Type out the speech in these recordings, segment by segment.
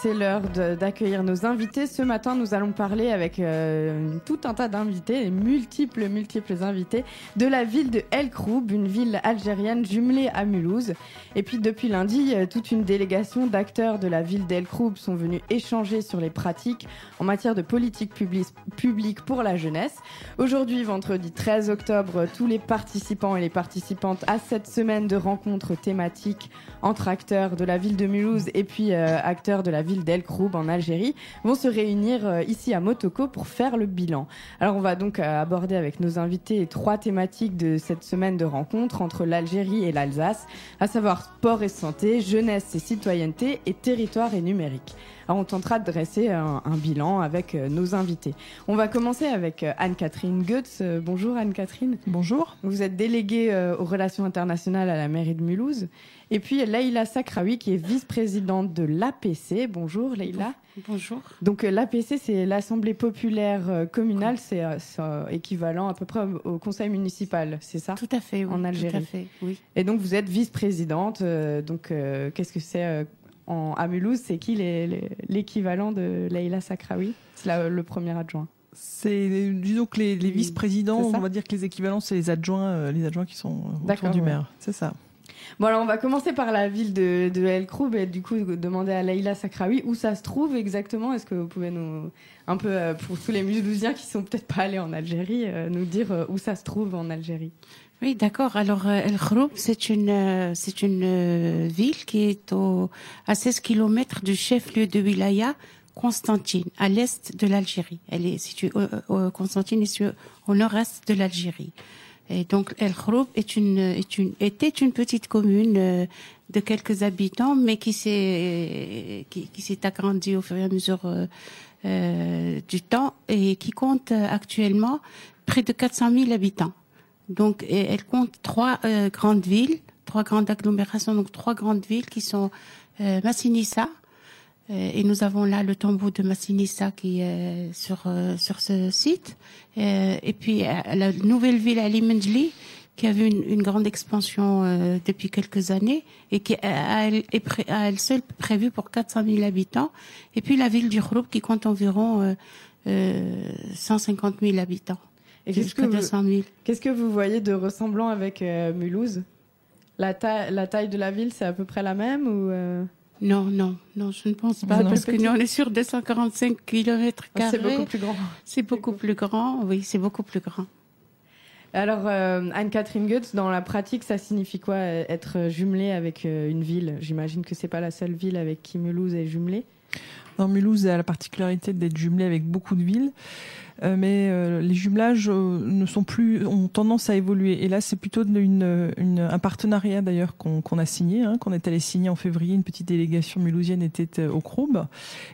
c'est l'heure d'accueillir nos invités. Ce matin, nous allons parler avec euh, tout un tas d'invités, multiples, multiples invités, de la ville de El Kroub, une ville algérienne jumelée à Mulhouse. Et puis depuis lundi, euh, toute une délégation d'acteurs de la ville d'El Kroub sont venus échanger sur les pratiques en matière de politique publique pour la jeunesse. Aujourd'hui, vendredi 13 octobre, tous les participants et les participantes à cette semaine de rencontres thématiques entre acteurs de la ville de Mulhouse et puis euh, acteurs de la ville d'El Kroub en Algérie vont se réunir euh, ici à Motoko pour faire le bilan. Alors on va donc euh, aborder avec nos invités trois thématiques de cette semaine de rencontres entre l'Algérie et l'Alsace, à savoir sport et santé, jeunesse et citoyenneté et territoire et numérique. Alors on tentera de dresser un, bilan avec nos invités. On va commencer avec Anne-Catherine Goetz. bonjour Anne-Catherine. Bonjour. Vous êtes déléguée aux relations internationales à la mairie de Mulhouse. Et puis Leïla Sakraoui, qui est vice-présidente de l'APC. Bonjour Leïla. Bonjour. Donc euh, l'APC, c'est l'Assemblée populaire euh, communale, c'est euh, équivalent à peu près au conseil municipal, c'est ça? Tout à fait, oui. En Algérie. Tout à fait, oui. Et donc vous êtes vice-présidente. donc qu'est-ce que c'est en, à Mulhouse? C'est qui l'équivalent de Leïla Sakraoui? C'est le premier adjoint. C'est disons que les, vice-présidents, on va dire que les équivalents, c'est les adjoints, les adjoints qui sont autour du maire. C'est ça. Bon, alors on va commencer par la ville de, de El Kroub et du coup demander à Leïla Sakraoui où ça se trouve exactement. Est-ce que vous pouvez nous, un peu euh, pour tous les Mulhousiens qui sont peut-être pas allés en Algérie, euh, nous dire euh, où ça se trouve en Algérie? Oui, d'accord. Alors El Kroub, c'est une c'est une ville qui est au, à 16 kilomètres du chef-lieu de wilaya. Constantine, à l'est de l'Algérie. Elle est située, Constantine est située au nord-est de l'Algérie. Et donc El Khroub est une, est une, était une petite commune euh, de quelques habitants, mais qui s'est qui, qui s'est agrandie au fur et à mesure euh, euh du temps et qui compte actuellement près de 400 000 habitants. Donc elle compte trois euh, grandes villes, trois grandes agglomérations, donc trois grandes villes qui sont Massinissa, euh, et nous avons là le tombeau de Massinissa qui est sur euh, sur ce site. Euh, et puis la nouvelle ville Ali Menjli qui a vu une, une grande expansion depuis quelques années et qui a, est à elle seule prévue pour 400 000 habitants. Et puis la ville du Khroub qui compte environ 150 000 habitants. Et qu'est-ce que, vous, qu'est-ce que vous voyez de ressemblant avec Mulhouse? La, taille, la taille de la ville, c'est à peu près la même ou non, non, non, je ne pense pas, parce que nous, on est sur 245 km carrés. c'est beaucoup plus grand. C'est beaucoup plus grand, oui, c'est beaucoup plus grand. Alors, euh, Anne-Catherine Goetz, dans la pratique, ça signifie quoi euh, être jumelée avec euh, une ville? J'imagine que c'est pas la seule ville avec qui Mulhouse est jumelée. Non, Mulhouse a la particularité d'être jumelée avec beaucoup de villes. Euh, mais euh, les jumelages euh, ne sont plus ont tendance à évoluer. Et là, c'est plutôt une, une, un partenariat d'ailleurs qu'on a signé, hein, qu'on est allé signer en février. Une petite délégation mulhousienne était au Croub,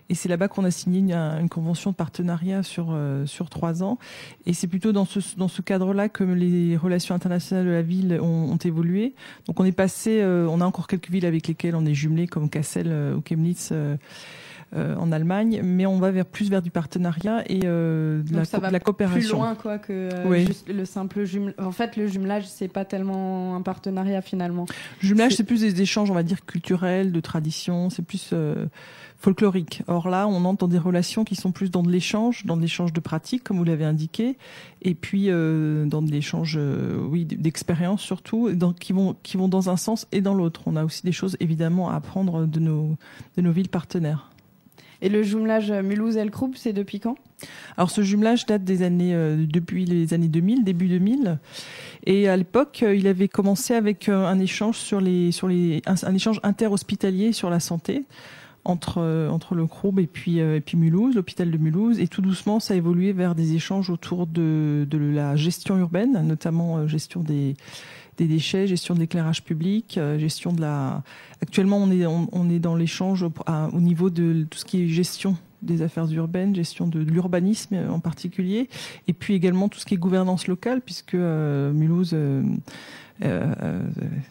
et c'est là-bas qu'on a signé une, une, convention de partenariat sur sur trois ans. Et c'est plutôt dans ce dans ce cadre-là que les relations internationales de la ville ont, ont évolué. Donc on est passé, on a encore quelques villes avec lesquelles on est jumelé, comme Kassel ou Chemnitz. Euh, en Allemagne, mais on va vers plus vers du partenariat et euh, de, la, ça va la, coopération. Plus loin quoi que euh, juste le simple jumelage. En fait, le jumelage c'est pas tellement un partenariat finalement. Jumelage c'est plus des échanges, on va dire culturels, de tradition, c'est plus folklorique. Or là, on entre dans des relations qui sont plus dans de l'échange, dans de l'échange de pratiques, comme vous l'avez indiqué, et puis dans de l'échange, oui, d'expériences surtout, dans, qui vont qui vont dans un sens et dans l'autre. On a aussi des choses évidemment à apprendre de nos de nos villes partenaires. Et le jumelage Mulhouse-El c'est depuis quand? Alors ce jumelage date des années euh, depuis les années 2000, début 2000. Et à l'époque, euh, il avait commencé avec euh, un échange sur les sur les un, échange interhospitalier sur la santé entre entre le Croub et puis et puis Mulhouse, l'hôpital de Mulhouse, et tout doucement ça a évolué vers des échanges autour de de la gestion urbaine, notamment gestion des des déchets, gestion de l'éclairage public, euh, gestion de la. Actuellement, on est on, est dans l'échange au niveau de tout ce qui est gestion des affaires urbaines, gestion de, l'urbanisme en particulier, et puis également tout ce qui est gouvernance locale, puisque euh, Mulhouse euh, euh,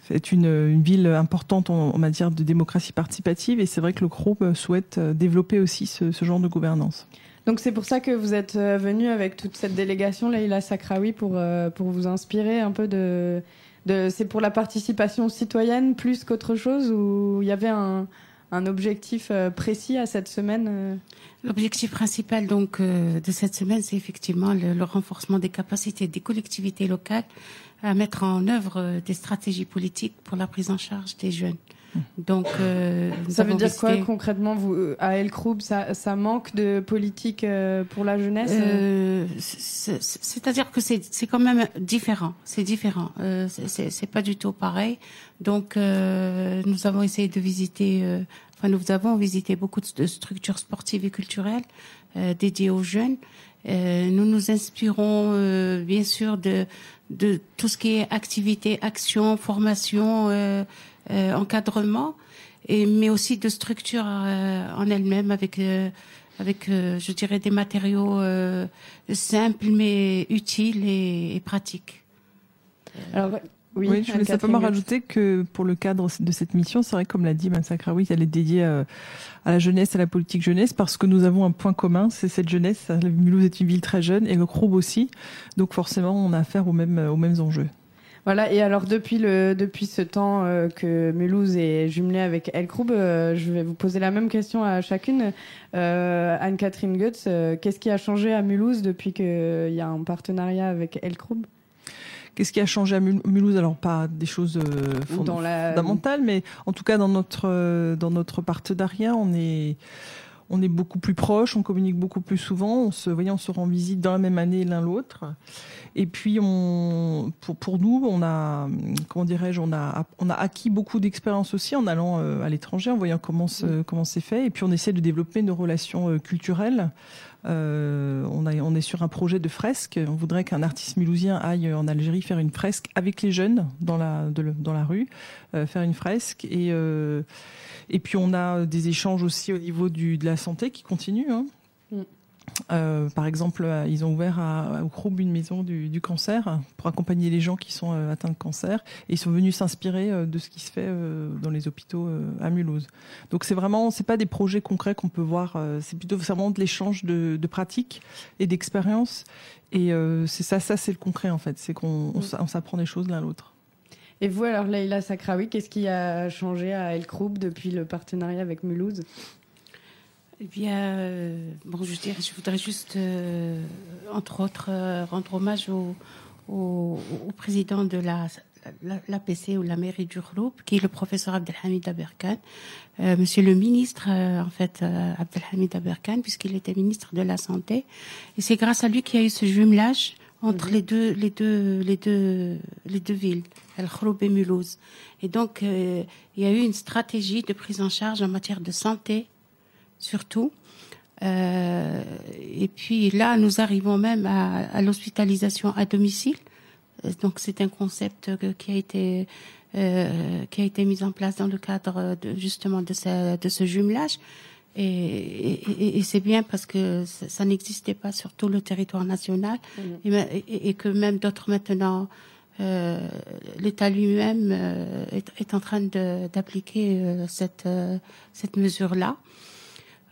est une, ville importante en, matière de démocratie participative, et c'est vrai que le groupe souhaite développer aussi ce, ce genre de gouvernance. Donc c'est pour ça que vous êtes venu avec toute cette délégation, Leïla Sakraoui, pour, pour vous inspirer un peu de, c'est pour la participation citoyenne plus qu'autre chose ou il y avait un, un objectif précis à cette semaine L'objectif principal donc de cette semaine, c'est effectivement le, renforcement des capacités des collectivités locales à mettre en œuvre des stratégies politiques pour la prise en charge des jeunes. Donc, euh, ça veut dire quoi concrètement vous, euh, à El Kroub ça, ça, manque de politique euh, pour la jeunesse euh, C'est-à-dire que c'est quand même différent. C'est différent. Euh, c'est pas du tout pareil. Donc, nous avons essayé de visiter. enfin, nous avons visité beaucoup de structures sportives et culturelles dédiées aux jeunes. nous nous inspirons bien sûr de, de tout ce qui est activité, action, formation. Euh, encadrement, et, mais aussi de structure euh, en elle-même avec euh, avec, je dirais, des matériaux simples mais utiles et, pratiques. Alors, oui, oui, je voulais simplement rajouter que pour le cadre de cette mission, c'est vrai, comme l'a dit oui elle est dédiée à la jeunesse, à la politique jeunesse, parce que nous avons un point commun, c'est cette jeunesse. Mulhouse est une ville très jeune et le Croub aussi, donc forcément, on a affaire aux mêmes, aux mêmes enjeux. Voilà, et alors depuis, le, depuis ce temps euh, que Mulhouse est jumelé avec Elkroub, euh, je vais vous poser la même question à chacune. Euh, Anne-Catherine Goetz, qu'est-ce qui a changé à Mulhouse depuis qu'il y a un partenariat avec Elkroub Qu'est-ce qui a changé à Mulhouse? Alors pas des choses fondamentales, mais en tout cas dans notre dans notre partenariat, on est on est beaucoup plus proches, on communique beaucoup plus souvent, on se, voyez, on se rend visite dans la même année l'un l'autre. Et puis, on, pour, pour nous, on a, comment dirais-je, on a, on a acquis beaucoup d'expérience aussi en allant euh, à l'étranger, en voyant comment comment c'est fait. Et puis, on essaie de développer nos relations euh, culturelles. Euh, on, a, on est sur un projet de fresque. On voudrait qu'un artiste mulhousien aille en Algérie faire une fresque avec les jeunes dans la, dans la rue, faire une fresque. Et, et puis, on a des échanges aussi au niveau du, de la santé qui continuent. Hein. Mm. Euh, par exemple, euh, ils ont ouvert à, au une maison du, du, cancer pour accompagner les gens qui sont euh, atteints de cancer. Et ils sont venus s'inspirer euh, de ce qui se fait dans les hôpitaux à Mulhouse. Donc c'est vraiment, c'est pas des projets concrets qu'on peut voir. c'est plutôt vraiment de l'échange de, de, pratiques et d'expériences. Et c'est ça, ça c'est le concret en fait. C'est qu'on on, mm. s'apprend des choses l'un l'autre. Et vous alors, Leïla Sakraoui, qu'est-ce qui a changé à El Kroub depuis le partenariat avec Mulhouse? Eh bien, euh, bon, je, dirais, je voudrais juste, euh, entre autres, euh, rendre hommage au, président de la l'APC ou la mairie du groupe, qui est le professeur Abdelhamid Aberkan, Monsieur le ministre, en fait, Abdelhamid Aberkan, puisqu'il était ministre de la Santé. Et c'est grâce à lui qu'il y a eu ce jumelage entre mhm. les deux, les deux, les deux, les deux villes, El Khroub et Mulhouse. Et donc, il y a eu une stratégie de prise en charge en matière de santé surtout. Euh, et puis là, nous arrivons même à, à l'hospitalisation à domicile. Euh, donc c'est un concept qui a été euh, qui a été mis en place dans le cadre de, justement de ce, de ce jumelage. Et, et, et c'est bien parce que ça, ça n'existait pas sur tout le territoire national mmh. et, et, que même d'autres maintenant, euh, l'État lui-même euh, est, est, en train d'appliquer euh, cette, cette mesure-là.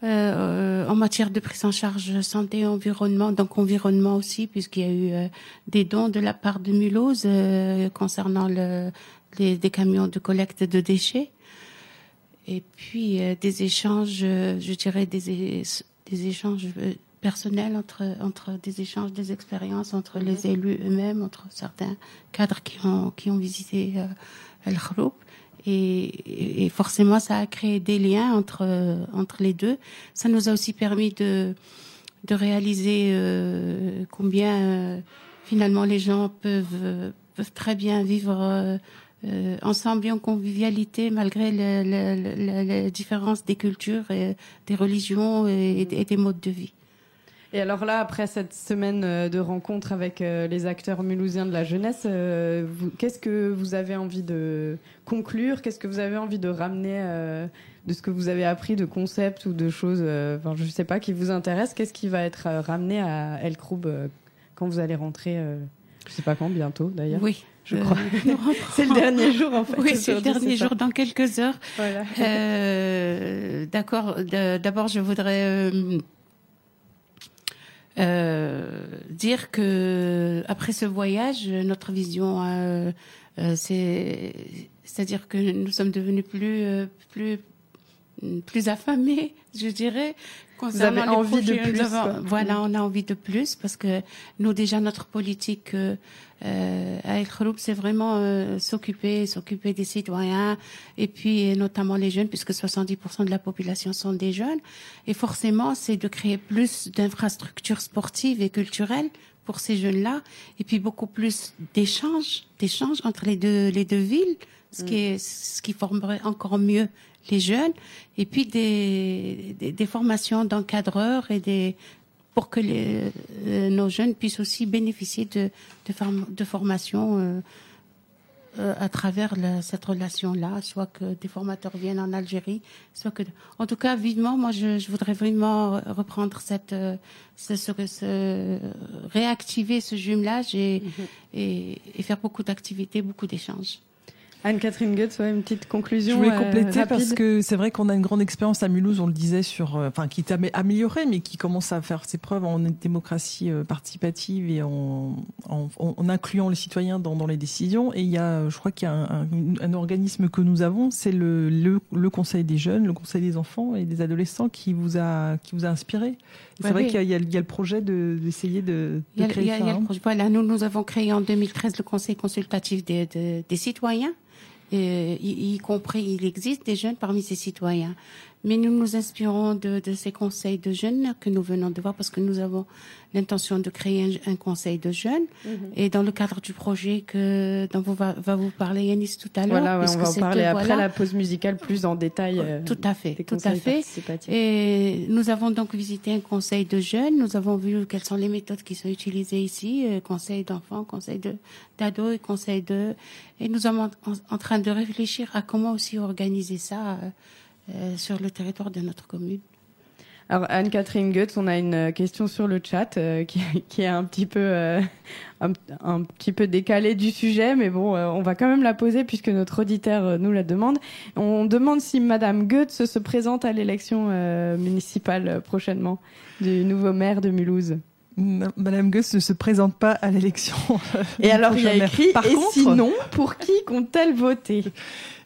Euh, en matière de prise en charge santé et environnement, donc environnement aussi, puisqu'il y a eu euh, des dons de la part de Mulhouse euh, concernant le, les, des camions de collecte de déchets, et puis des échanges, je dirais des, des échanges personnels entre entre des échanges des expériences entre les mhm. élus eux-mêmes, entre certains cadres qui ont qui ont visité El Khroub et, et, forcément ça a créé des liens entre entre les deux. Ça nous a aussi permis de de réaliser euh, combien euh, finalement les gens peuvent peuvent très bien vivre euh, ensemble et en convivialité malgré les différences des cultures, et des religions et, des modes de vie. Et alors là, après cette semaine euh, de rencontres avec euh, les acteurs mulhousiens de la jeunesse, euh, qu'est-ce que vous avez envie de conclure? Qu'est-ce que vous avez envie de ramener de ce que vous avez appris de concepts ou de choses, enfin, je ne sais pas, qui vous intéressent? Qu'est-ce qui va être ramené à El Kroub quand vous allez rentrer Je ne sais pas quand, bientôt d'ailleurs. Oui je crois. c'est le dernier jour en fait. Oui, c'est le dernier jour dans quelques heures. Voilà. Euh, D'accord. D'abord, je voudrais euh, dire que après ce voyage, notre vision, euh, euh, c'est, c'est-à-dire que nous sommes devenus plus, plus plus affamés, je dirais. Vous avez envie de plus. voilà, mm. on a envie de plus parce que nous déjà notre politique euh, euh à El Khroub, c'est vraiment euh, s'occuper, s'occuper des citoyens et puis notamment les jeunes puisque 70% de la population sont des jeunes et forcément c'est de créer plus d'infrastructures sportives et culturelles pour ces jeunes-là et puis beaucoup plus d'échanges, d'échanges entre les deux les deux villes, ce qui mm. est ce qui formerait encore mieux les jeunes, et puis des, des, des formations d'encadreurs et des pour que les, euh, nos jeunes puissent aussi bénéficier de, de, de formations euh, euh, à travers la, cette relation-là, soit que des formateurs viennent en Algérie, soit que, en tout cas, vivement, moi, je, je voudrais vraiment reprendre cette, ce, ce, ce, réactiver ce jumelage et, mm-hmm. et, et faire beaucoup d'activités, beaucoup d'échanges. Anne-Catherine Goetz, ouais, une petite conclusion. Je voulais euh, compléter parce que c'est vrai qu'on a une grande expérience à Mulhouse, on le disait, sur, euh, enfin, qui est améliorée, mais qui commence à faire ses preuves en démocratie euh, participative et en, en, en incluant les citoyens dans, dans, les décisions. Et il y a, je crois qu'il y a un, un, organisme que nous avons, c'est le, le, le, Conseil des jeunes, le Conseil des enfants et des adolescents qui vous a, qui vous a inspiré. C'est vrai qu'il y, y, a le projet d'essayer de, de, créer ça. Hein. Voilà, nous, nous avons créé en 2013 le Conseil consultatif des, des citoyens y, y, compris, il existe des jeunes parmi ces citoyens. Mais nous nous inspirons de, de, ces conseils de jeunes que nous venons de voir parce que nous avons l'intention de créer un, un, conseil de jeunes. Mhm. Et dans le cadre du projet que dont vous va, va vous parler Yanis tout à l'heure. Voilà, on va en parler après la pause musicale plus en détail. Euh, tout à fait, tout à fait. Et nous avons donc visité un conseil de jeunes. Nous avons vu quelles sont les méthodes qui sont utilisées ici, euh, conseil d'enfants, conseil de d'ados et conseil de. Et nous sommes en, en, train de réfléchir à comment aussi organiser ça. Euh, euh, sur le territoire de notre commune. Alors Anne-Catherine Goetz, on a une question sur le chat euh, qui, qui, est un petit peu euh, un, un, petit peu décalée du sujet, mais bon, euh, on va quand même la poser puisque notre auditeur euh, nous la demande. On demande si Madame Goetz se présente à l'élection municipale prochainement du nouveau maire de Mulhouse. Madame Goetz ne se présente pas à l'élection. Et alors il y a écrit Par et contre... sinon, pour qui compte-t-elle voter?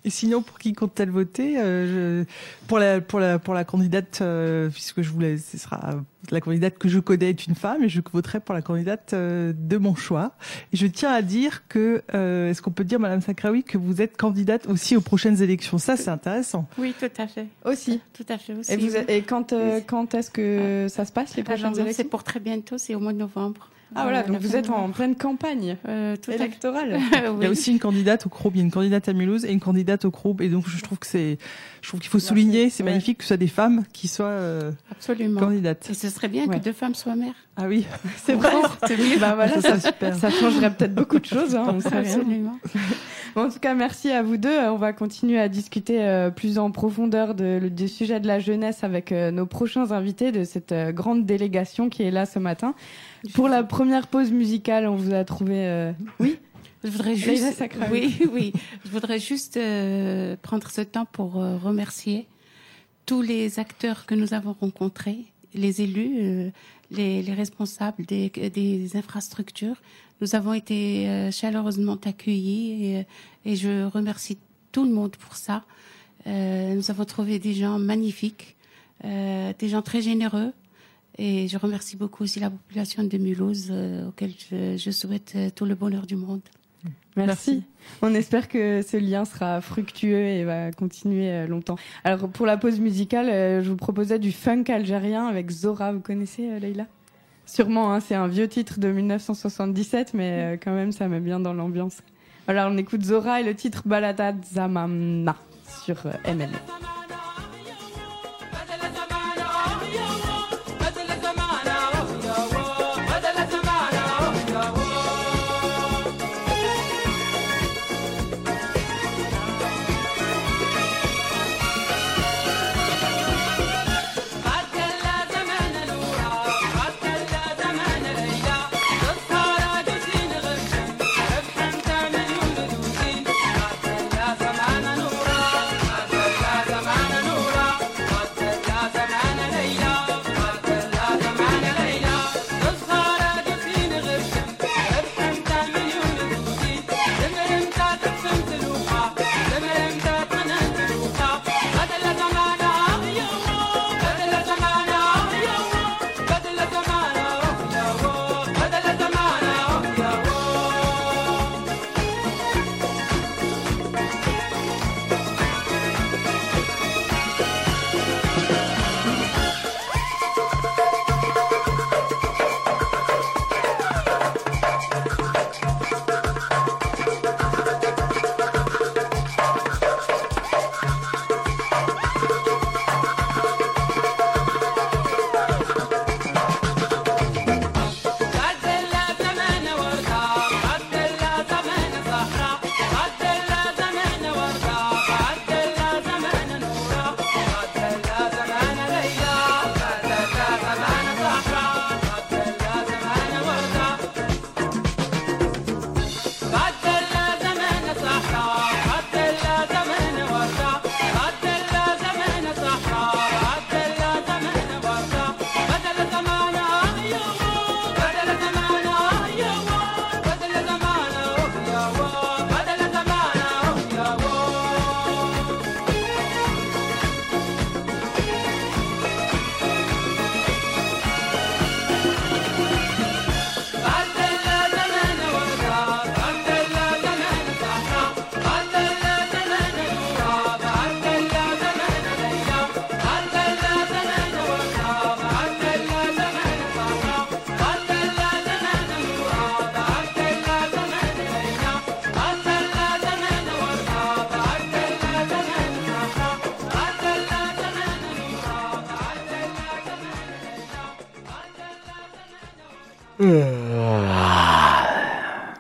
Et sinon, pour qui compte-t-elle voter euh, je, Pour la pour la pour la candidate, euh, puisque je voulais, ce sera la candidate que je connais est une femme, et je voterai pour la candidate euh, de mon choix. Et je tiens à dire que, euh, est-ce qu'on peut dire, Madame Sakraoui, que vous êtes candidate aussi aux prochaines élections? Ça, c'est intéressant. Oui, tout à fait. Aussi. Tout à fait aussi. Et, vous, et quand euh, quand est-ce que ça se passe les prochaines élections? C'est pour très bientôt, c'est au mois de novembre. Ah voilà, donc vous êtes en pleine campagne euh, électorale. oui. Il y a aussi une candidate au CROUB, il y a une candidate à Mulhouse et une candidate au CROUB. Et donc je trouve que c'est, je trouve qu'il faut souligner, c'est magnifique que ce soit des femmes qui soient euh, Absolument. candidates. Et ce serait bien que deux femmes soient mères. Ah oui, c'est vrai. bah voilà, ça, ça, changerait peut-être beaucoup de choses. Hein, on sait Absolument. Bon, en tout cas, merci à vous deux. On va continuer à discuter euh, plus en profondeur de, du sujet de la jeunesse avec nos prochains invités de cette grande délégation qui est là ce matin. Pour la première pause musicale, on vous a trouvé. Euh, oui. Je voudrais juste. Oui, oui. Je voudrais juste euh, prendre ce temps pour euh, remercier tous les acteurs que nous avons rencontrés, les élus, euh, les, les, responsables des, des, infrastructures. Nous avons été euh, chaleureusement accueillis et, et, je remercie tout le monde pour ça. Euh, nous avons trouvé des gens magnifiques, des gens très généreux, et je remercie beaucoup aussi la population de Mulhouse, euh, auquel je, je, souhaite euh, tout le bonheur du monde. Merci. Merci. On espère que ce lien sera fructueux et va continuer euh, longtemps. Alors pour la pause musicale, euh, je vous proposais du funk algérien avec Zora. Vous connaissez euh, Leïla? Sûrement, hein, c'est un vieux titre de 1977, mais quand même ça met bien dans l'ambiance. Alors on écoute Zora et le titre Balada Zamamna sur ML.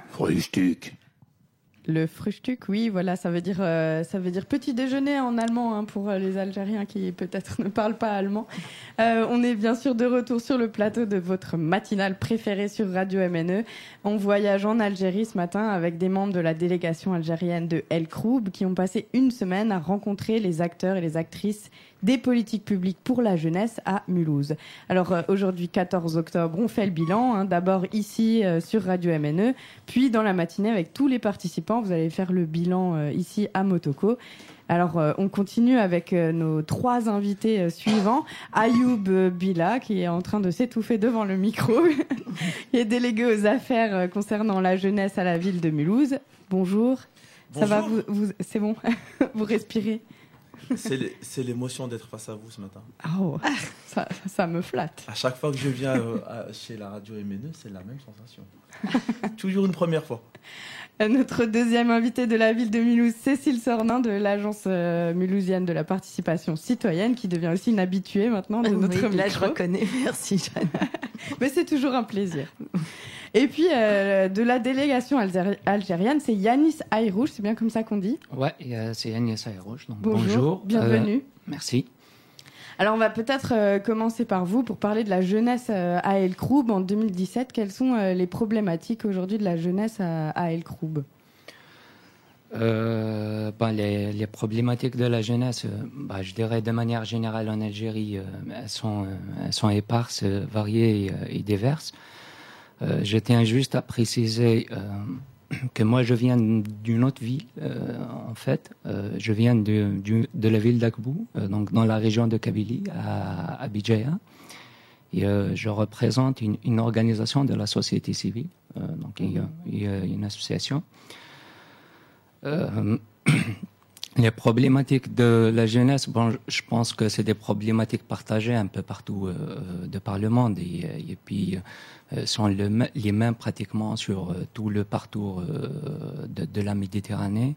Frühstück. Le Frühstück, oui, voilà, ça veut dire, euh, ça veut dire petit déjeuner en allemand hein, pour euh, les Algériens qui peut-être ne parlent pas allemand. Euh, on est bien sûr de retour sur le plateau de votre matinale préférée sur Radio MNE. On voyage en Algérie ce matin avec des membres de la délégation algérienne de El Kroub qui ont passé une semaine à rencontrer les acteurs et les actrices des politiques publiques pour la jeunesse à Mulhouse. Alors euh, aujourd'hui 14 octobre, on fait le bilan, hein. d'abord ici euh, sur Radio MNE, puis dans la matinée avec tous les participants, vous allez faire le bilan euh, ici à Motoko. Alors, on continue avec nos trois invités suivants. Ayoub Bila, qui est en train de s'étouffer devant le micro, qui est délégué aux affaires concernant la jeunesse à la ville de Mulhouse. Bonjour. Ça va, vous c'est bon? Vous respirez? C'est l'émotion d'être face à vous ce matin. Oh, ça, me flatte. À chaque fois que je viens euh, chez la radio MNE, c'est la même sensation. Toujours une première fois. Notre deuxième invité de la ville de Mulhouse, Cécile Sornin de l'agence euh, mulhousienne de la participation citoyenne, qui devient aussi une habituée maintenant de notre oui, Là, je reconnais. Merci, Jeanne. Mais c'est toujours un plaisir. Et puis, euh, de la délégation algérienne, c'est Yanis Ayrouche, c'est bien comme ça qu'on dit? Ouais, c'est Yanis Ayrouche. bonjour, bonjour. bienvenue. Euh, merci. Alors, on va peut-être euh, commencer par vous pour parler de la jeunesse à El Kroub en 2017. Quelles sont les problématiques aujourd'hui de la jeunesse à, El Kroub ben, les, problématiques de la jeunesse, ben, je dirais de manière générale en Algérie, elles, sont, elles sont éparses, variées et diverses. Euh, je tiens juste à préciser euh, que moi, je viens d'une autre ville, euh, en fait. je viens de, de la ville d'Akbou, donc dans la région de Kabylie, à, à Et je représente une, une, organisation de la société civile, donc il y, a, il y, a, une association. les problématiques de la jeunesse, bon, je pense que c'est des problématiques partagées un peu partout de par le monde. Et, et puis, euh, sont les mêmes pratiquement sur euh, tout le parcours euh, de, la Méditerranée.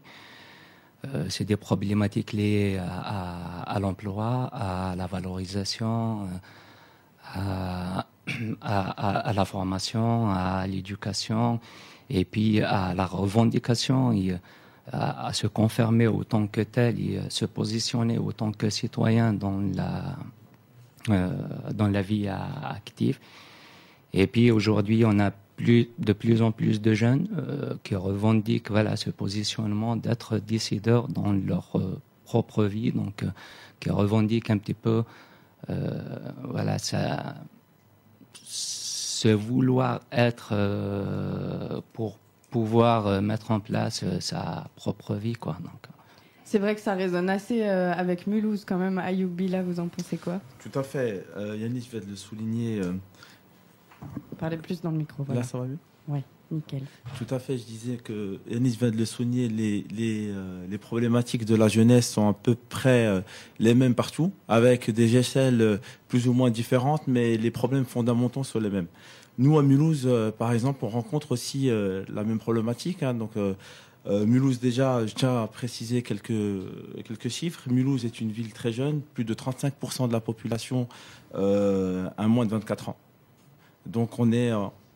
c'est des problématiques liées à, l'emploi, à la valorisation, à, la formation, à l'éducation, et puis à la revendication, à, se confirmer autant que tel, et se positionner autant que citoyen dans la, dans la vie active. Et puis aujourd'hui, on a plus, de plus en plus de jeunes euh, qui revendiquent voilà, ce positionnement d'être décideurs dans leur euh, propre vie, donc euh, qui revendiquent un petit peu voilà, ça, ce vouloir être pour pouvoir mettre en place sa propre vie. Quoi, donc. C'est vrai que ça résonne assez avec Mulhouse quand même. Ayoubi, là, vous en pensez quoi? Tout à fait. Yannick, je vais le souligner. Parlez plus dans le micro. Là, ça va mieux Oui, nickel. Tout à fait. Je disais que Yanis vient de le souligner, les, les, euh, les, problématiques de la jeunesse sont à peu près euh, les mêmes partout, avec des échelles euh, plus ou moins différentes, mais les problèmes fondamentaux sont les mêmes. Nous, à Mulhouse, par exemple, on rencontre aussi la même problématique. Hein, donc, Mulhouse, déjà, je tiens à préciser quelques, quelques chiffres. Mulhouse est une ville très jeune, plus de 35% de la population a moins de 24 ans. Donc on est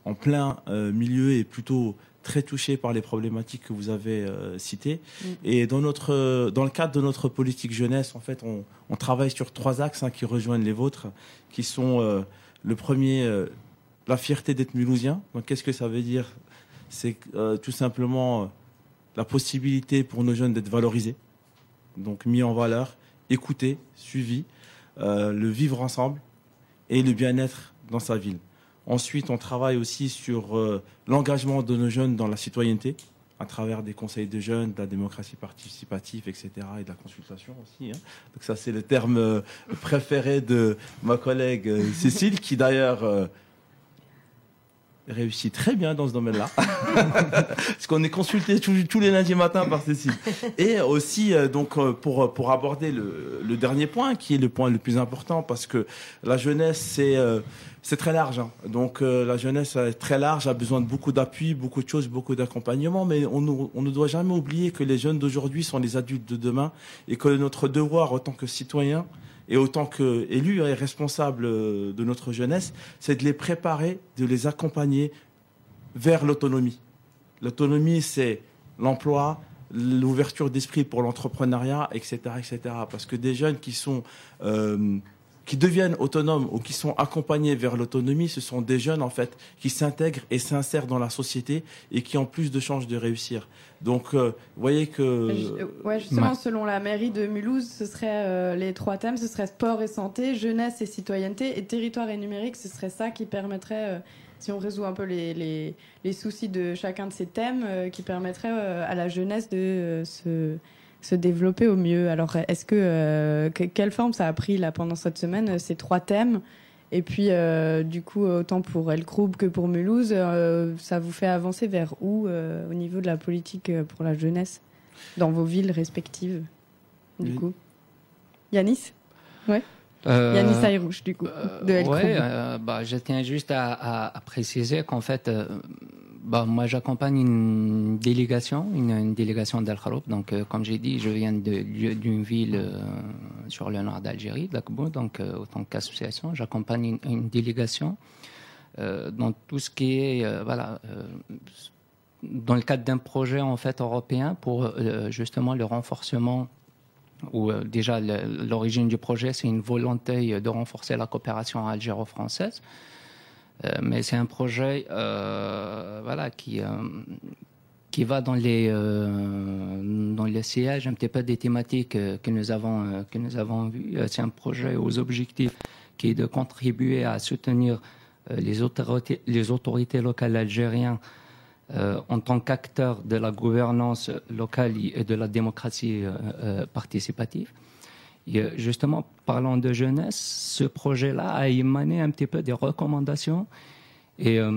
en plein euh, milieu et plutôt très touché par les problématiques que vous avez euh, citées. Mm. Et dans, notre, dans le cadre de notre politique jeunesse, en fait, on, travaille sur trois axes hein, qui rejoignent les vôtres, qui sont euh, le premier, la fierté d'être mulhousien. Donc qu'est-ce que ça veut dire? C'est tout simplement la possibilité pour nos jeunes d'être valorisés, donc mis en valeur, écoutés, suivis, le vivre ensemble et le bien-être dans sa ville. Ensuite, on travaille aussi sur euh, l'engagement de nos jeunes dans la citoyenneté, à travers des conseils de jeunes, de la démocratie participative, etc., et de la consultation aussi. Hein. Donc ça, c'est le terme euh, préféré de ma collègue euh, Cécile, qui d'ailleurs réussit très bien dans ce domaine-là, parce qu'on est consulté tous, les lundis matins par Cécile. Et aussi, donc, pour, pour aborder le, le, dernier point, qui est le point le plus important, parce que la jeunesse, c'est c'est très large. Hein. Donc euh, la jeunesse est très large, a besoin de beaucoup d'appui, beaucoup de choses, beaucoup d'accompagnement. Mais on, ne doit jamais oublier que les jeunes d'aujourd'hui sont les adultes de demain et que notre devoir en tant que citoyen et autant qu'élu et responsable de notre jeunesse, c'est de les préparer, de les accompagner vers l'autonomie. L'autonomie, c'est l'emploi, l'ouverture d'esprit pour l'entrepreneuriat, etc., etc. Parce que des jeunes qui sont euh, qui deviennent autonomes ou qui sont accompagnés vers l'autonomie, ce sont des jeunes en fait qui s'intègrent et s'insèrent dans la société et qui ont plus de chances de réussir. Donc, euh, vous voyez que. Euh, ouais, justement, selon la mairie de Mulhouse, ce serait les trois thèmes, ce serait sport et santé, jeunesse et citoyenneté, et territoire et numérique. Ce serait ça qui permettrait si on résout un peu les, soucis de chacun de ces thèmes euh, qui permettraient euh, à la jeunesse de euh, se, se, développer au mieux. Alors, est-ce que, quelle forme ça a pris là pendant cette semaine ces trois thèmes? Et puis, du coup, autant pour El Kroub que pour Mulhouse, ça vous fait avancer vers où au niveau de la politique pour la jeunesse dans vos villes respectives Du coup, Yanis? Ouais. Euh, Yannis Ayrouche, du coup, de El Oui, euh, bah, je tiens juste à, préciser qu'en fait, euh, bah, moi j'accompagne une délégation, une, délégation d'Al. Donc, comme j'ai dit, je viens d'une ville sur le nord d'Algérie, d'Akbou. Donc, autant qu'association, j'accompagne une, délégation dans tout ce qui est, voilà, dans le cadre d'un projet en fait européen pour justement le renforcement où euh, déjà l'origine du projet, c'est une volonté de renforcer la coopération algéro-française. Euh, mais c'est un projet euh, voilà, qui, qui va dans les, dans les sièges un petit peu des thématiques que nous avons, que nous avons vues. C'est un projet aux objectifs qui est de contribuer à soutenir les autorités, les autorités locales algériennes euh, en tant qu'acteur de la gouvernance locale et de la démocratie euh, euh, participative. Justement, parlant de jeunesse, ce projet-là a émané un petit peu des recommandations et euh,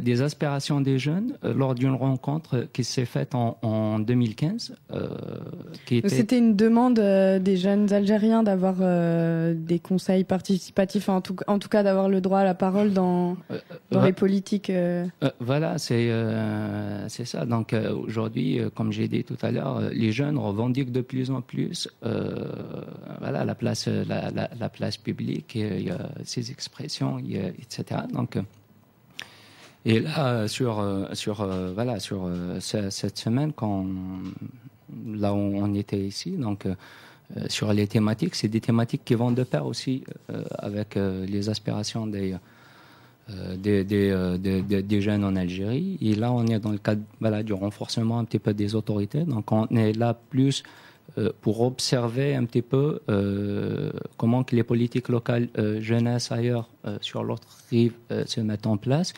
des aspirations des jeunes euh, lors d'une rencontre qui s'est faite en, en 2015. Euh, était... C'était une demande des jeunes Algériens d'avoir des conseils participatifs, en tout, en tout cas d'avoir le droit à la parole dans, dans les politiques. voilà, c'est c'est ça. Donc aujourd'hui, comme j'ai dit tout à l'heure, les jeunes revendiquent de plus en plus voilà, la, place, la, la, la place publique, il y a ces expressions, etc. Donc et là, sur, euh, sur, euh, voilà, sur euh, cette semaine, quand, là où on était ici, donc sur les thématiques, c'est des thématiques qui vont de pair aussi avec les aspirations des, des, des, jeunes en Algérie. Et là, on est dans le cadre voilà, du renforcement un petit peu des autorités. Donc, on est là plus pour observer un petit peu comment que les politiques locales jeunesse ailleurs sur l'autre rive se mettent en place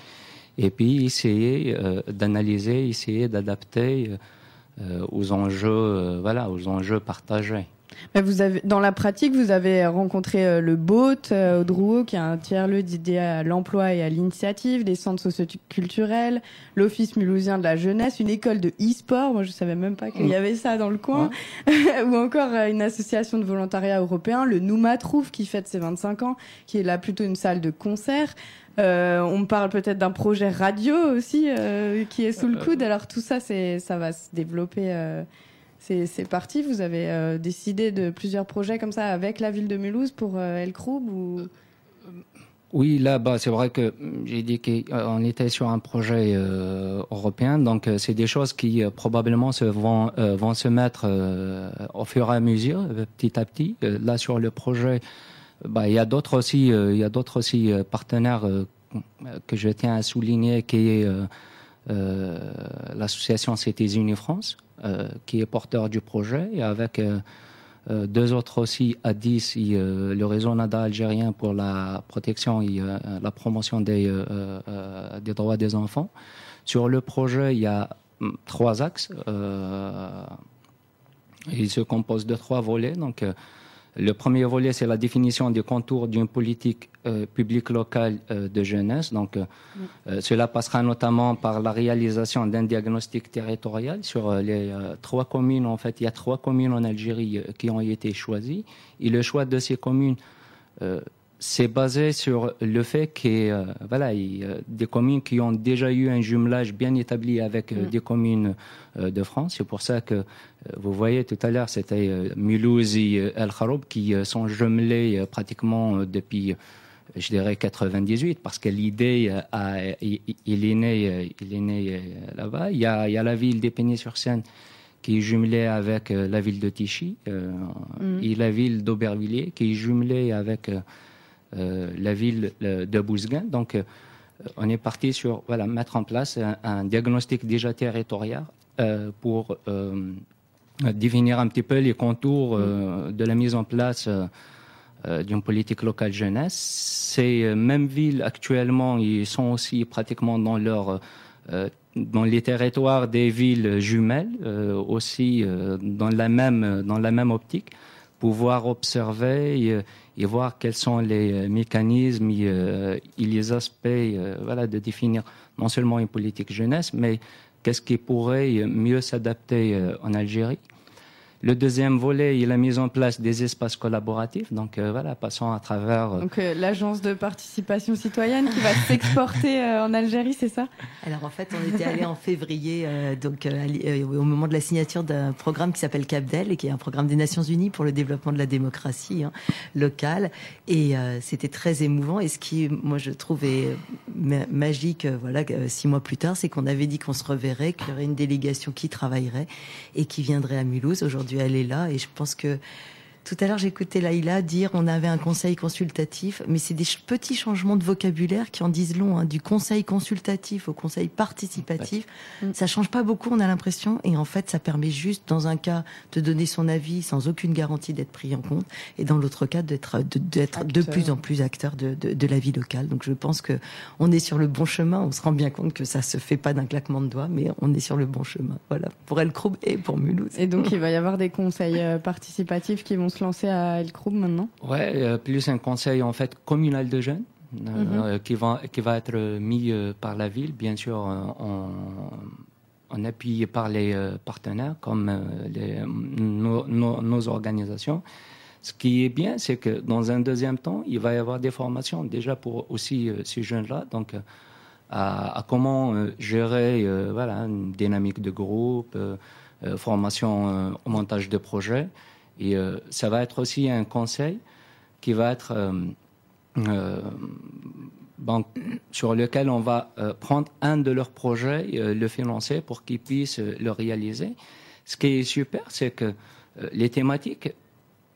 et puis essayer euh, d'analyser, essayer d'adapter euh, aux enjeux, euh, voilà, aux enjeux partagés. Mais vous avez, dans la pratique, vous avez rencontré le BOT au Drouot, qui est un tiers-lieu dédié à l'emploi et à l'initiative, des centres socioculturels, l'Office mulhousien de la jeunesse, une école de e-sport, moi je savais même pas qu'il y avait ça dans le coin, ou encore une association de volontariat européen, le Nouma Trouve, qui fête ses 25 ans, qui est là plutôt une salle de concert. Euh, on parle peut-être d'un projet radio aussi euh, qui est sous le euh, coude. Alors tout ça, c'est ça va se développer. C'est parti. Vous avez décidé de plusieurs projets comme ça avec la ville de Mulhouse pour El Kroub ou? Oui, là, bas c'est vrai que j'ai dit qu'on était sur un projet européen, donc c'est des choses qui probablement vont, se mettre au fur et à mesure, petit à petit. là, sur le projet bah, il y a d'autres aussi, euh, il y a d'autres aussi euh, partenaires euh, que je tiens à souligner, qui est l'association Cités Unis France, qui est porteur du projet, et avec deux autres aussi à 10, le réseau NADA algérien pour la protection et la promotion des, des droits des enfants. Sur le projet, il y a mm, trois axes. il se compose de trois volets. Donc, le premier volet, c'est la définition des contours d'une politique euh, publique locale euh, de jeunesse. Donc, euh, cela passera notamment par la réalisation d'un diagnostic territorial sur les trois communes. En fait, il y a trois communes en Algérie qui ont été choisies. Et le choix de ces communes c'est basé sur le fait que euh, voilà, y des communes qui ont déjà eu un jumelage bien établi avec euh, Mm. des communes de France. C'est pour ça que vous voyez tout à l'heure, c'était Mulhouse et El Kharoub qui sont jumelés pratiquement depuis, je dirais, 98, parce que l'idée, euh, a- il, est né, euh, il est né euh, là-bas. Il y a, il y a la ville d'Épinay-sur-Seine qui est jumelée avec la ville de Tichy euh, Mm. et la ville d'Aubervilliers qui est jumelée avec euh, la ville de Bousguin. Donc, euh, on est parti sur voilà, mettre en place un, un diagnostic déjà territorial pour définir un petit peu les contours de la mise en place d'une politique locale jeunesse. Ces euh, mêmes villes, actuellement, ils sont aussi pratiquement dans leur euh, dans les territoires des villes jumelles, euh, aussi euh, dans la même dans la même optique, pouvoir observer et, voir quels sont les euh, mécanismes et, euh, les aspects, euh, voilà, de définir non seulement une politique jeunesse, mais qu'est-ce qui pourrait mieux s'adapter euh, en Algérie. Le deuxième volet est la mise en place des espaces collaboratifs. Donc euh, voilà, passons à travers. euh, Donc euh, l'agence de participation citoyenne qui va s'exporter euh, en Algérie, c'est ça? Alors en fait, on était allé en février, euh, donc au moment de la signature d'un programme qui s'appelle CAPDEL et qui est un programme des Nations Unies pour le développement de la démocratie hein, locale. Et euh, c'était très émouvant. Et ce qui, moi, je trouve est ma- magique, euh, voilà, six mois plus tard, c'est qu'on avait dit qu'on se reverrait, qu'il y aurait une délégation qui travaillerait et qui viendrait à Mulhouse. Aujourd'hui, elle est là, et je pense que tout à l'heure, j'écoutais Laïla dire on avait un conseil consultatif, mais c'est des petits changements de vocabulaire qui en disent long. hein, du conseil consultatif au conseil participatif, ça change pas beaucoup, on a l'impression, et en fait, ça permet juste, dans un cas, de donner son avis sans aucune garantie d'être pris en compte, et dans l'autre cas, d'être de, de plus en plus acteur de, de, de la vie locale. Donc, je pense que on est sur le bon chemin. On se rend bien compte que ça se fait pas d'un claquement de doigts, mais on est sur le bon chemin. Voilà, pour El Kroub et pour Mulhouse. Et donc il va y avoir des conseils euh, participatifs qui vont se lancer à El maintenant? Ouais, euh, plus un conseil en fait communal de jeunes euh, qui va qui va être mis euh, par la ville, bien sûr en, en appui par les euh, partenaires comme euh, les, nos, nos- nos organisations. Ce qui est bien, c'est que dans un deuxième temps, il va y avoir des formations déjà pour aussi euh, ces jeunes-là, donc à, à comment gérer voilà une dynamique de groupe, formation au montage de projets. Et euh, ça va être aussi un conseil qui va être euh, euh, bon, sur lequel on va prendre un de leurs projets, le financer pour qu'ils puissent le réaliser. Ce qui est super, c'est que les thématiques,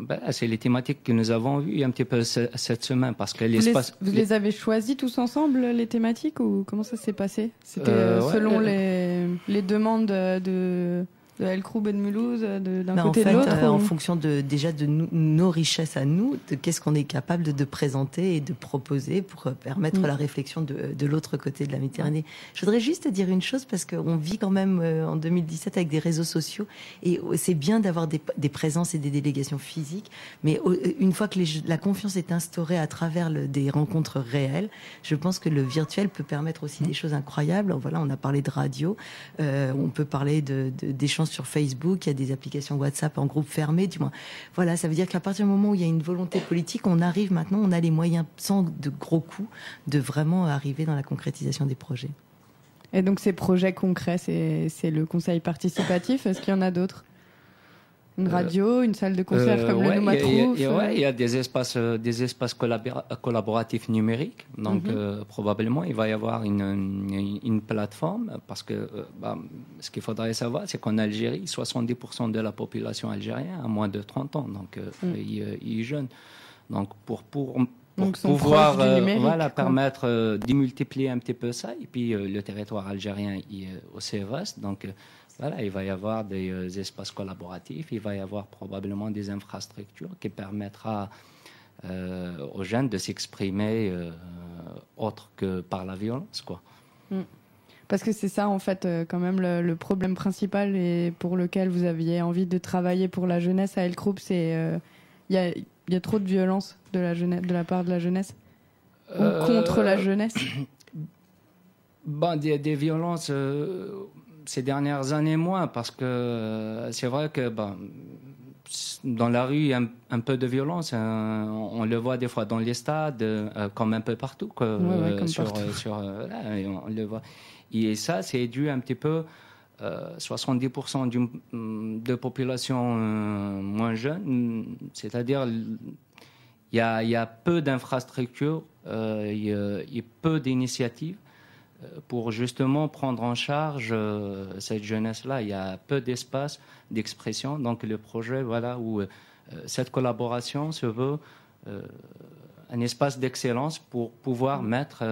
ben, c'est les thématiques que nous avons vues un petit peu ce- cette semaine parce que vous les, l'espace. vous les avez choisis tous ensemble, les thématiques, ou comment ça s'est passé? C'était Euh, ouais, selon les, les demandes de, de El Kroub et de Mulhouse, d'un Bah, côté en fait, de l'autre euh, ou- en fonction de déjà de nous- nos richesses à nous, de qu'est-ce qu'on est capable de, présenter et de proposer pour euh, permettre Mm. la réflexion de, de l'autre côté de la Méditerranée. Je voudrais juste dire une chose parce qu'on vit quand même euh, en 2017 avec des réseaux sociaux et euh, c'est bien d'avoir des, des présences et des délégations physiques, mais euh, une fois que les- la confiance est instaurée à travers le- des rencontres réelles, je pense que le virtuel peut permettre aussi des choses incroyables. Voilà, on a parlé de radio, euh, on peut parler de- de- d'échanges sur Facebook, il y a des applications WhatsApp en groupe fermé, du moins. Voilà, ça veut dire qu'à partir du moment où il y a une volonté politique, on arrive maintenant, on a les moyens, sans de gros coûts, de vraiment arriver dans la concrétisation des projets. Et donc ces projets concrets, c'est c'est le conseil participatif? Est-ce qu'il y en a d'autres? Une Euh, radio, une salle de concert Euh, comme ouais, le a- il ouais, euh, y a des espaces, des espaces collabora- collaboratifs numériques. Donc, Mhm. probablement, il va y avoir une, une, une plateforme parce que bah, ce qu'il faudrait savoir, c'est qu'en Algérie, 70% de la population algérienne a moins de 30 ans. Donc, Mm. il, il est jeune. Donc, pour, pouvoir euh, voilà, permettre euh, de multiplier un petit peu ça, et puis euh, le territoire algérien il est aussi vaste. Donc, voilà, il va y avoir des euh, espaces collaboratifs, il va y avoir probablement des infrastructures qui permettra euh, aux jeunes de s'exprimer euh, autre que par la violence, quoi. Parce que c'est ça, en fait, quand même, le, le problème principal et pour lequel vous aviez envie de travailler pour la jeunesse à El c'est euh, il y, a, il y a trop de violence de la, jeunesse, de la part de la jeunesse? Ou contre la jeunesse? Bon, des, des violences euh, ces dernières années moins, parce que euh, c'est vrai que bon, dans la rue, il y a un, peu de violence. Hein. on, le voit des fois dans les stades, euh, comme un peu partout. Quoi, sur, Sur, on le voit. Et ça, c'est dû un petit peu. 70% d'une de population moins jeune, c'est-à-dire il y a, y a, peu d'infrastructures, il y, a peu d'initiatives pour justement prendre en charge euh, cette jeunesse-là. Il y a peu d'espace d'expression. Donc le projet, voilà, où euh, cette collaboration se veut euh, un espace d'excellence pour pouvoir mettre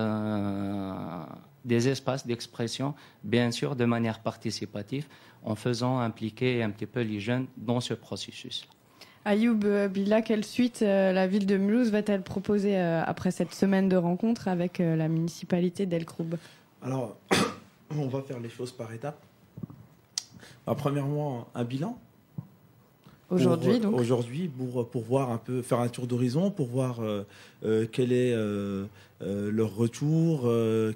des espaces d'expression, bien sûr, de manière participative, en faisant impliquer un petit peu les jeunes dans ce processus. Ayoub Bila, quelle suite la ville de Mulhouse va-t-elle proposer après cette semaine de rencontres avec la municipalité d'El Kroub alors, on va faire les choses par étapes. Bah, premièrement, un bilan. Aujourd'hui, donc Aujourd'hui, pour, pour voir un peu, faire un tour d'horizon, pour voir euh, euh, quel est euh, leur retour,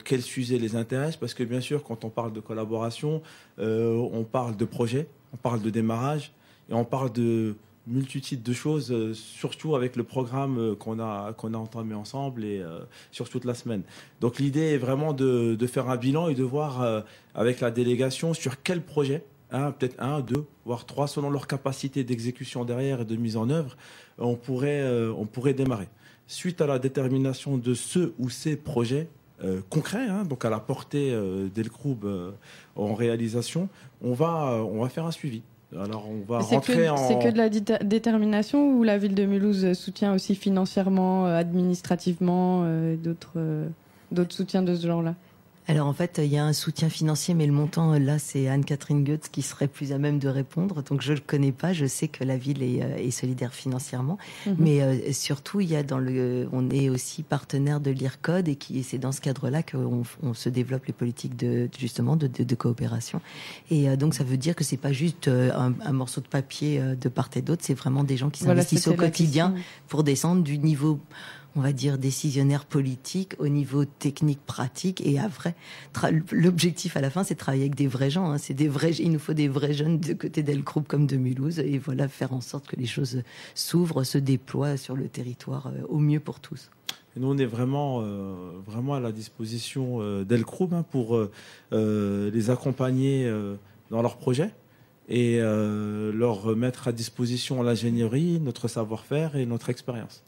quels sujets les intéressent, parce que bien sûr, quand on parle de collaboration, on parle de projet, on parle de démarrage, et on parle de multitude de choses, euh, surtout avec le programme euh, qu'on a, qu'on a entamé ensemble et euh, sur toute la semaine. Donc l'idée est vraiment de, de, faire un bilan et de voir avec la délégation sur quel projet, hein, peut-être un, deux, voire trois, selon leur capacité d'exécution derrière et de mise en œuvre, on pourrait, on pourrait démarrer. Suite à la détermination de ce ou ces projets, concrets, hein, donc à la portée euh, d'Elkroub en réalisation, on va, on va faire un suivi. Alors on va rentrer en. C'est que de la détermination ou la ville de Mulhouse soutient aussi financièrement, euh, administrativement, euh, d'autres euh, d'autres soutiens de ce genre-là? Alors en fait, il y a un soutien financier, mais le montant, là, c'est Anne-Catherine Goetz qui serait plus à même de répondre. Donc je ne le connais pas, je sais que la ville est, euh, solidaire financièrement. Mhm. Mais euh, surtout, il y a dans le, on est aussi partenaire de l'IRCODE et qui c'est dans ce cadre-là qu'on on se développe les politiques de justement de, de, coopération. Et euh, donc ça veut dire que c'est pas juste un, morceau de papier de part et d'autre, c'est vraiment des gens qui s'investissent au quotidien pour descendre du niveau on va dire, décisionnaire politique au niveau technique, pratique. Et après, l'objectif à la fin, c'est de travailler avec des vrais gens. Hein. C'est des vrais, il nous faut des vrais jeunes de côté d'El Group comme de Mulhouse. Et voilà, faire en sorte que les choses s'ouvrent, se déploient sur le territoire euh, au mieux pour tous. nous, on est vraiment, euh, vraiment à la disposition euh, hein, pour les accompagner dans leurs projets et leur mettre à disposition l'ingénierie, notre savoir-faire et notre expérience.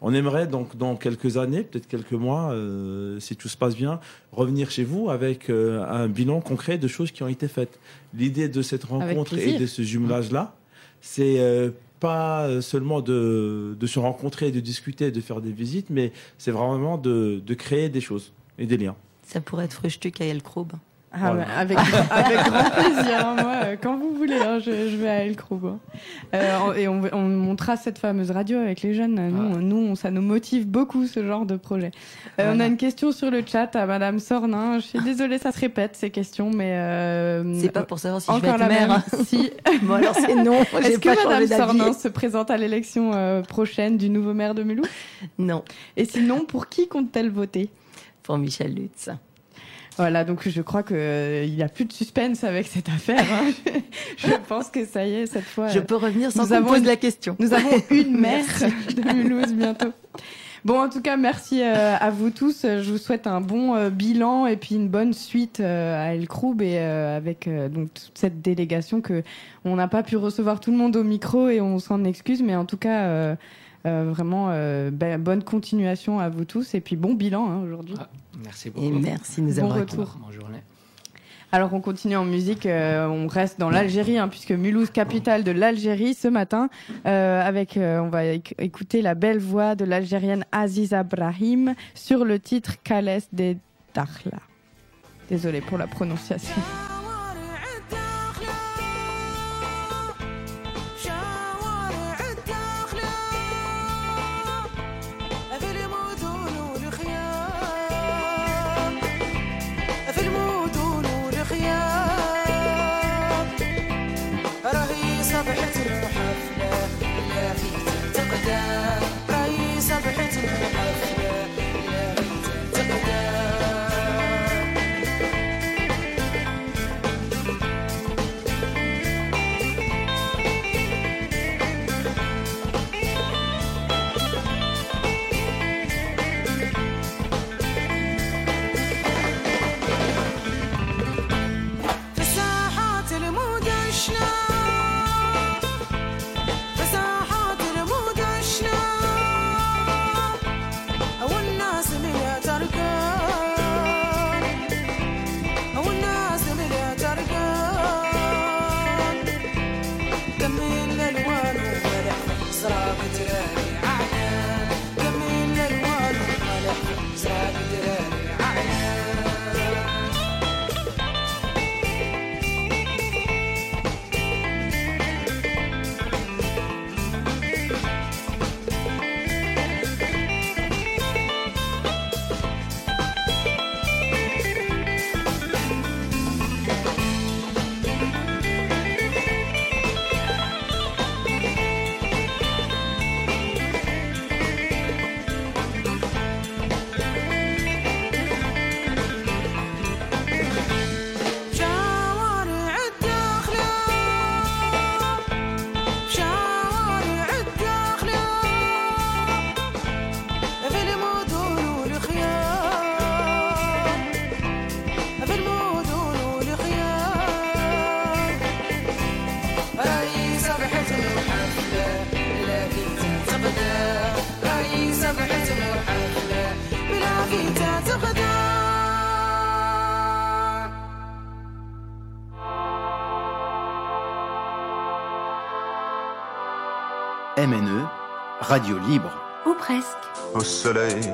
On aimerait donc dans quelques années, peut-être quelques mois, euh, si tout se passe bien, revenir chez vous avec euh, un bilan concret de choses qui ont été faites. L'idée de cette rencontre et de ce jumelage-là, c'est euh, pas seulement de, se rencontrer, de discuter, de faire des visites, mais c'est vraiment de, créer des choses et des liens. Ça pourrait être Frühstück à El Krob. Ah, avec, avec grand plaisir. Hein, moi, euh, quand vous voulez, hein, je, je, vais à El Hein. Euh, et on, on, montrera cette fameuse radio avec les jeunes. Nous, nous ça nous motive beaucoup ce genre de projet. Euh, On a une question sur le chat à Madame Sornin. Je suis désolée, ça se répète ces questions, mais euh, c'est pas pour savoir si je vais être mère. Si. bon alors c'est non. Est-ce que Madame Sornin se présente à l'élection euh, prochaine du nouveau maire de Mulhouse? Non. Et sinon, pour qui compte-t-elle voter? Pour Michel Lutz. Voilà, donc je crois qu'il euh, n'y a plus de suspense avec cette affaire. Hein. je pense que ça y est, cette fois. Je peux revenir sans qu'on pose la question. Nous avons une mère de Mulhouse bientôt. Bon, en tout cas, merci euh, à vous tous. Je vous souhaite un bon euh, bilan et puis une bonne suite à El Kroub et avec donc toute cette délégation que on n'a pas pu recevoir tout le monde au micro et on s'en excuse, mais en tout cas. Vraiment ben, bonne continuation à vous tous et puis bon bilan hein, aujourd'hui. Ah. Merci beaucoup. Et merci de nous avoir retour. Bonne journée. Alors on continue en musique, euh, on reste dans l'Algérie hein, puisque Mulhouse, capitale de l'Algérie, ce matin, euh, avec, euh, on va écouter la belle voix de l'Algérienne Aziza Brahim sur le titre Kales de Dakhla. Désolée pour la prononciation. Radio libre. Ou presque. Au soleil